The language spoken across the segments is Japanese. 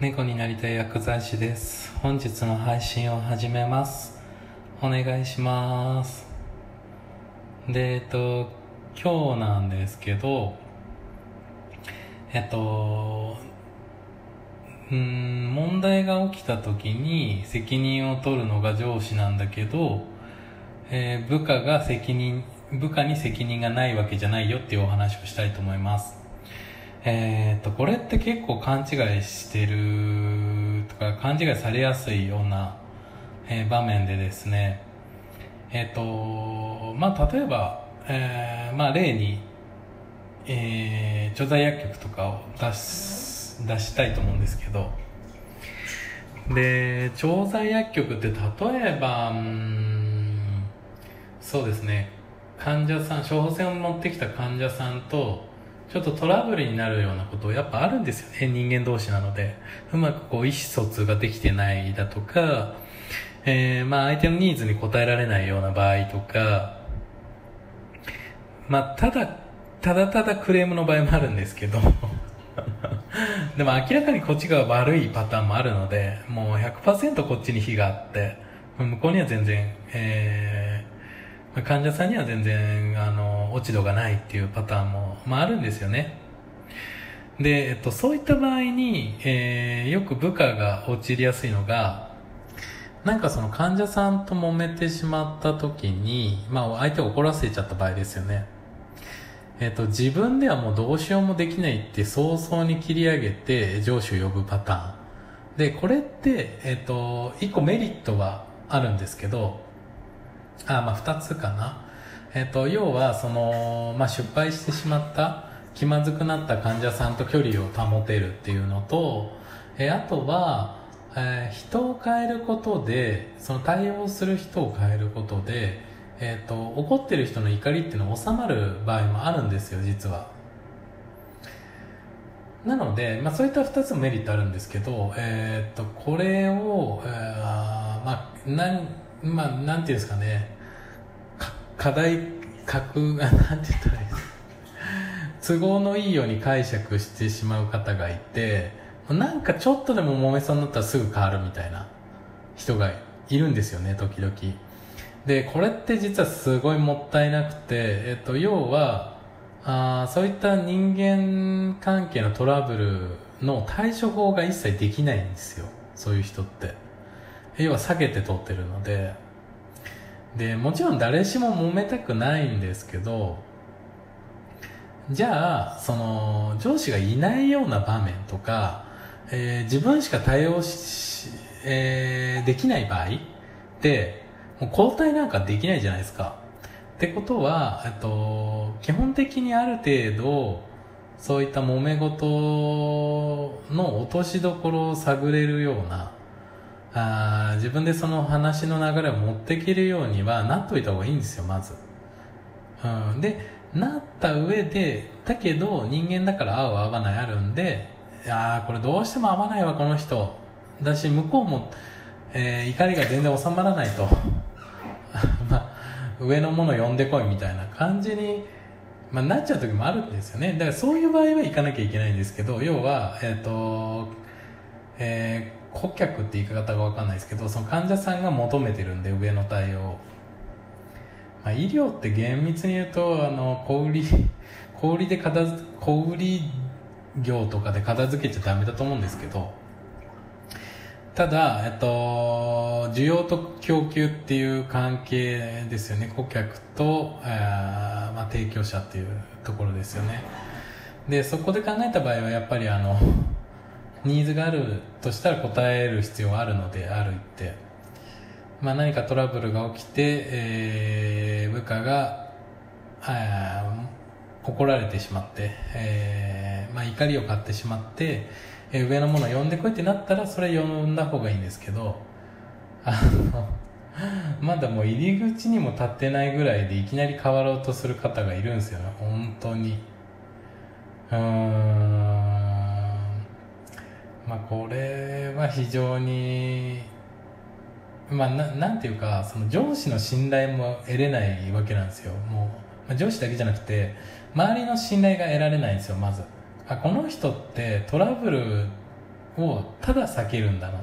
猫になりたい薬剤師です。本日の配信を始めます。お願いします。でえっと今日なんですけどえっとうん問題が起きた時に責任を取るのが上司なんだけど、えー部下が責任部下に責任がないわけじゃないよっていうお話をしたいと思います。えー、っとこれって結構勘違いしてるとか勘違いされやすいような、えー場面でですねえーっとまあ例えば、えーまあ例に、えー、調剤薬局とかを出す出したいと思うんですけどで調剤薬局って例えばうそうですね患者さん処方箋を持ってきた患者さんとちょっとトラブルになるようなことやっぱあるんですよね。人間同士なので。うまくこう意思疎通ができてないだとか、えーまあ相手のニーズに応えられないような場合とか。まあただただただクレームの場合もあるんですけど でも明らかにこっちが悪いパターンもあるのでもう100%こっちに非があって。向こうには全然、えー患者さんには全然あの落ち度がないっていうパターンも、まあ、あるんですよね。で、えっと、そういった場合に、えーよく部下が陥りやすいのがなんかその患者さんと揉めてしまった時に、まあ、相手を怒らせちゃった場合ですよね。えっと、自分ではもうどうしようもできないって早々に切り上げて上司を呼ぶパターン。でこれって、えっと、1個メリットはあるんですけどあまあ2つかな、えっと、要はその、まあ、失敗してしまった気まずくなった患者さんと距離を保てるっていうのと、えあとは、えー人を変えることでその対応する人を変えることで、えっと怒ってる人の怒りっていうのは収まる場合もあるんですよ実は。なので、まあ、そういった2つのメリットあるんですけど、えー、とこれを、えーまあなんまあ、なんていうんですかね。課題格なんて言ったらいいですか。都合のいいように解釈してしまう方がいてなんかちょっとでも揉めそうになったらすぐ変わるみたいな人がいるんですよね時々。でこれって実はすごいもったいなくて、えっと、要はあそういった人間関係のトラブルの対処法が一切できないんですよ。そういう人って。要は避けて通ってるので。でもちろん誰しも揉めたくないんですけどじゃあその上司がいないような場面とか、えー自分しか対応し、えーできない場合ってもう交代なんかできないじゃないですか。ってことは、えっと、基本的にある程度そういった揉め事の落としどころを探れるようなあ自分でその話の流れを持っていけるようにはなっといた方がいいんですよまず、うん、でなった上でだけど人間だから合う合わないあるんでああこれどうしても合わないわこの人。だし向こうも、えー怒りが全然収まらないと。まあ上のもの呼んでこいみたいな感じに、まあ、なっちゃう時もあるんですよね。だからそういう場合は行かなきゃいけないんですけど要はえっ、とえー顧客って言い方が分かんないですけどその患者さんが求めてるんで上の対応。まあ、医療って厳密に言うとあの小売 小売で片づ小売業とかで片付けちゃダメだと思うんですけどただ、えっと、需要と供給っていう関係ですよね。顧客と、えまあ、提供者っていうところですよね。でそこで考えた場合はやっぱりあのニーズがあるとしたら答える必要があるのである一定まあ、何かトラブルが起きて、えー部下が怒られてしまって、えーまあ、怒りを買ってしまって、えー上のものを呼んでこいってなったらそれ呼んだ方がいいんですけどあの まだもう入り口にも立ってないぐらいでいきなり変わろうとする方がいるんですよね。本当に。うーん。まあこれは非常にまあ、ななんていうかその上司の信頼も得れないわけなんですよ。もう、まあ、上司だけじゃなくて周りの信頼が得られないんですよまず。あこの人ってトラブルをただ避けるんだな。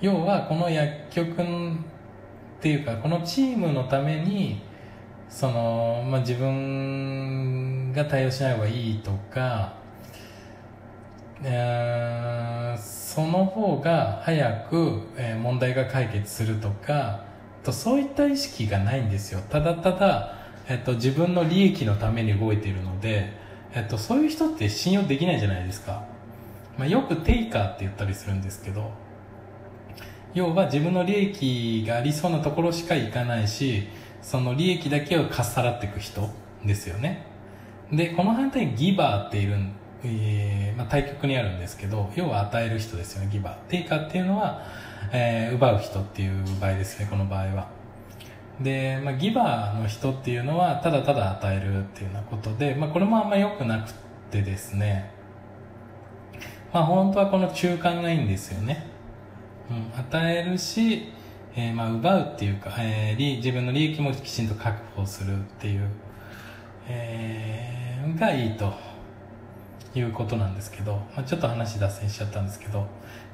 要はこの薬局っていうかこのチームのためにその、まあ、自分が対応しない方がいいとか、えー、その方が早く、えー、問題が解決するとかとそういった意識がないんですよ。ただただ、えっと、自分の利益のために動いているので、えっと、そういう人って信用できないじゃないですか、まあ、よくテイカーって言ったりするんですけど要は自分の利益がありそうなところしか行かないしその利益だけをかっさらっていく人ですよね。でこの反対にギバーっているん、えーまあ、対極にあるんですけど要は与える人ですよねギバー。テイカーっていうのは、えー、奪う人っていう場合ですねこの場合は。で、まあ、ギバーの人っていうのはただただ与えるっていうようなことで、まあ、これもあんま良くなくてですね。まあ本当はこの中間がいいんですよね、うん、与えるしえー、まあ奪うっていうか、えー、自分の利益もきちんと確保するっていう、えー、がいいと。いうことなんですけど、まあ、ちょっと話脱線しちゃったんですけど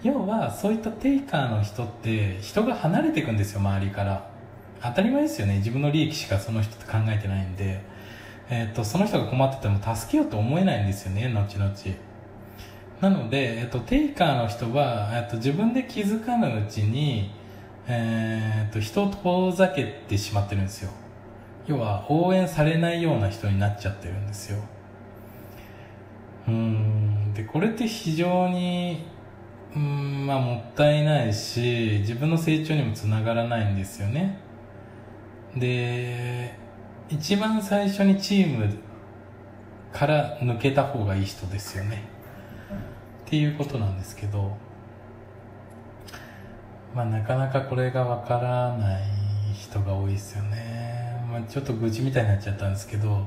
要はそういったテイカーの人って人が離れていくんですよ周りから。当たり前ですよね。自分の利益しかその人って考えてないんで、えーと、その人が困ってても助けようと思えないんですよね後々。なので、えーと、テイカーの人は、えーと自分で気づかぬうちにえー、と人を遠ざけてしまってるんですよ。要は応援されないような人になっちゃってるんですよ。うん。でこれって非常にうんまあもったいないし自分の成長にもつながらないんですよね。で一番最初にチームから抜けた方がいい人ですよね。っていうことなんですけどまあ、なかなかこれがわからない人が多いですよね、まあ、ちょっと愚痴みたいになっちゃったんですけど、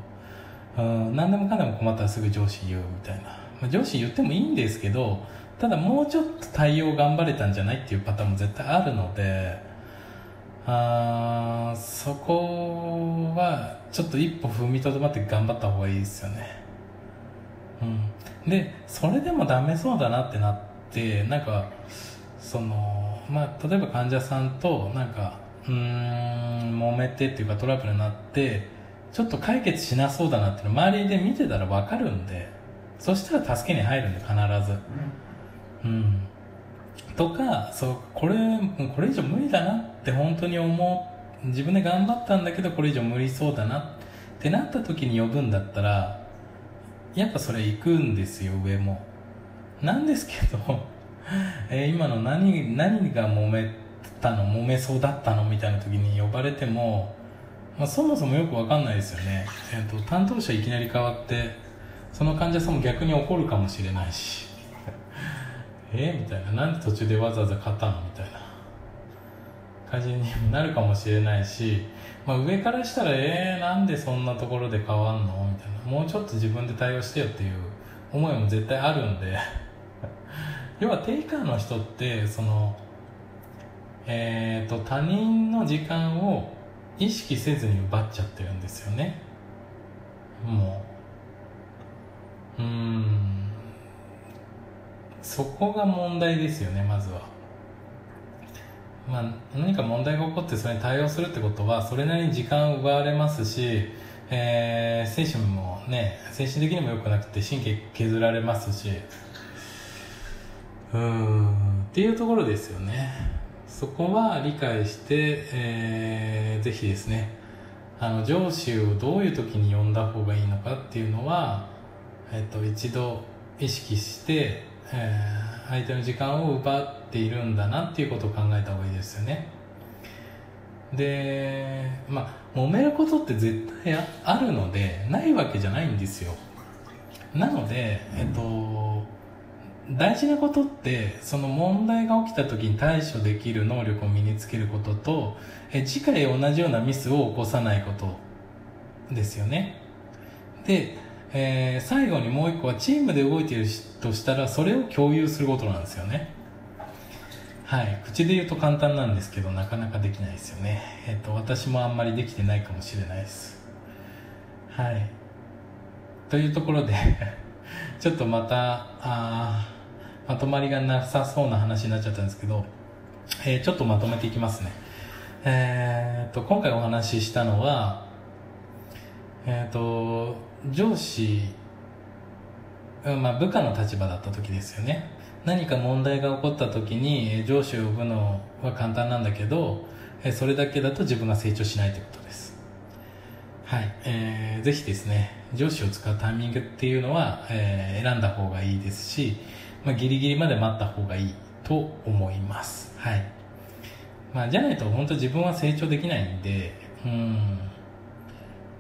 うん、何でもかんでも困ったらすぐ上司言うみたいな、まあ、上司言ってもいいんですけどただもうちょっと対応頑張れたんじゃないっていうパターンも絶対あるのであそこはちょっと一歩踏みとどまって頑張った方がいいですよね。うん。でそれでもダメそうだなってなってなんかそのまあ、例えば患者さんとなんかうん揉めてっていうかトラブルになってちょっと解決しなそうだなっていうの周りで見てたら分かるんでそしたら助けに入るんで必ず。うん。とかそうこれこれ以上無理だなって本当に思う。自分で頑張ったんだけどこれ以上無理そうだなってなった時に呼ぶんだったらやっぱそれ行くんですよ上も。なんですけど えー、今の何何が揉めたの揉めそうだったのみたいな時に呼ばれても、まあ、そもそもよく分かんないですよね、えーと、担当者いきなり変わってその患者さんも逆に怒るかもしれないし。え？みたいな。なんで途中でわざわざ買ったの？みたいな。感じになるかもしれないし、まあ、上からしたらえー、なんでそんなところで変わんの？みたいな。もうちょっと自分で対応してよっていう思いも絶対あるんで。要はテイカーの人ってそのえーと、他人の時間を意識せずに奪っちゃってるんですよね。もう。うん。そこが問題ですよねまずは。まあ何か問題が起こってそれに対応するってことはそれなりに時間を奪われますし、えー、精神もね精神的にも良くなくて神経削られますし。うん。っていうところですよね。そこは理解して、えー、ぜひですねあの上司をどういう時に呼んだ方がいいのかっていうのは、えっと、一度意識して、えー、相手の時間を奪っているんだなっていうことを考えた方がいいですよね。でまあ揉めることって絶対あるのでないわけじゃないんですよ。なのでえっと大事なことってその問題が起きた時に対処できる能力を身につけることとえ次回同じようなミスを起こさないことですよね。で、えー、最後にもう一個はチームで動いているとしたらそれを共有することなんですよね。はい。口で言うと簡単なんですけどなかなかできないですよね。えっ、と私もあんまりできてないかもしれないです。はい。というところで ちょっとまたあまとまりがなさそうな話になっちゃったんですけど、えー、ちょっとまとめていきますね。えー、と、今回お話ししたのは、えー、と、上司、まあ、部下の立場だった時ですよね。何か問題が起こった時に上司を呼ぶのは簡単なんだけど、それだけだと自分が成長しないということです。はい。えー、ぜひですね、上司を使うタイミングっていうのは、えー、選んだ方がいいですし、まあ、ギリギリまで待った方がいいと思います。はい。まあ、じゃないと本当自分は成長できないんで、うん。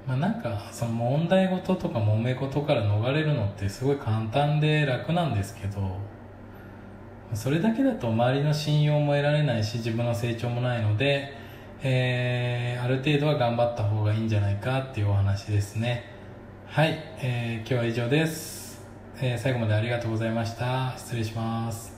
まあ、なんか、その問題事とか揉め事から逃れるのってすごい簡単で楽なんですけど、それだけだと周りの信用も得られないし自分の成長もないので、えー、ある程度は頑張った方がいいんじゃないかっていうお話ですねはい、えー、今日は以上です、えー、最後までありがとうございました。失礼します。